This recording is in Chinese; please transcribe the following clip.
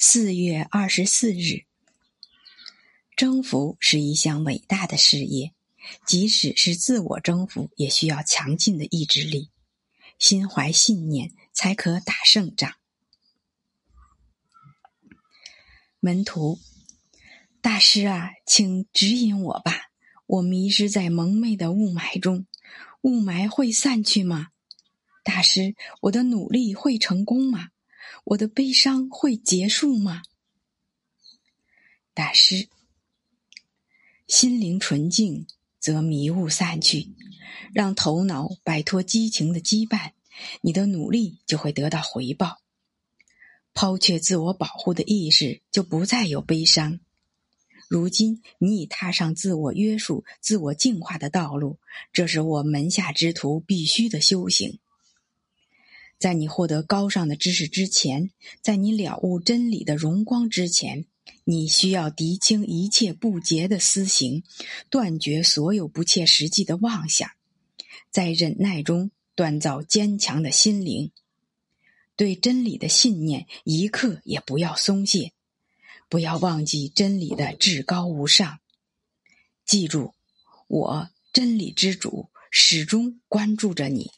四月二十四日，征服是一项伟大的事业，即使是自我征服，也需要强劲的意志力。心怀信念，才可打胜仗。门徒，大师啊，请指引我吧！我迷失在蒙昧的雾霾中，雾霾会散去吗？大师，我的努力会成功吗？我的悲伤会结束吗？大师，心灵纯净，则迷雾散去；让头脑摆脱激情的羁绊，你的努力就会得到回报。抛却自我保护的意识，就不再有悲伤。如今，你已踏上自我约束、自我净化的道路，这是我门下之徒必须的修行。在你获得高尚的知识之前，在你了悟真理的荣光之前，你需要涤清一切不洁的私行，断绝所有不切实际的妄想，在忍耐中锻造坚强的心灵。对真理的信念一刻也不要松懈，不要忘记真理的至高无上。记住，我真理之主始终关注着你。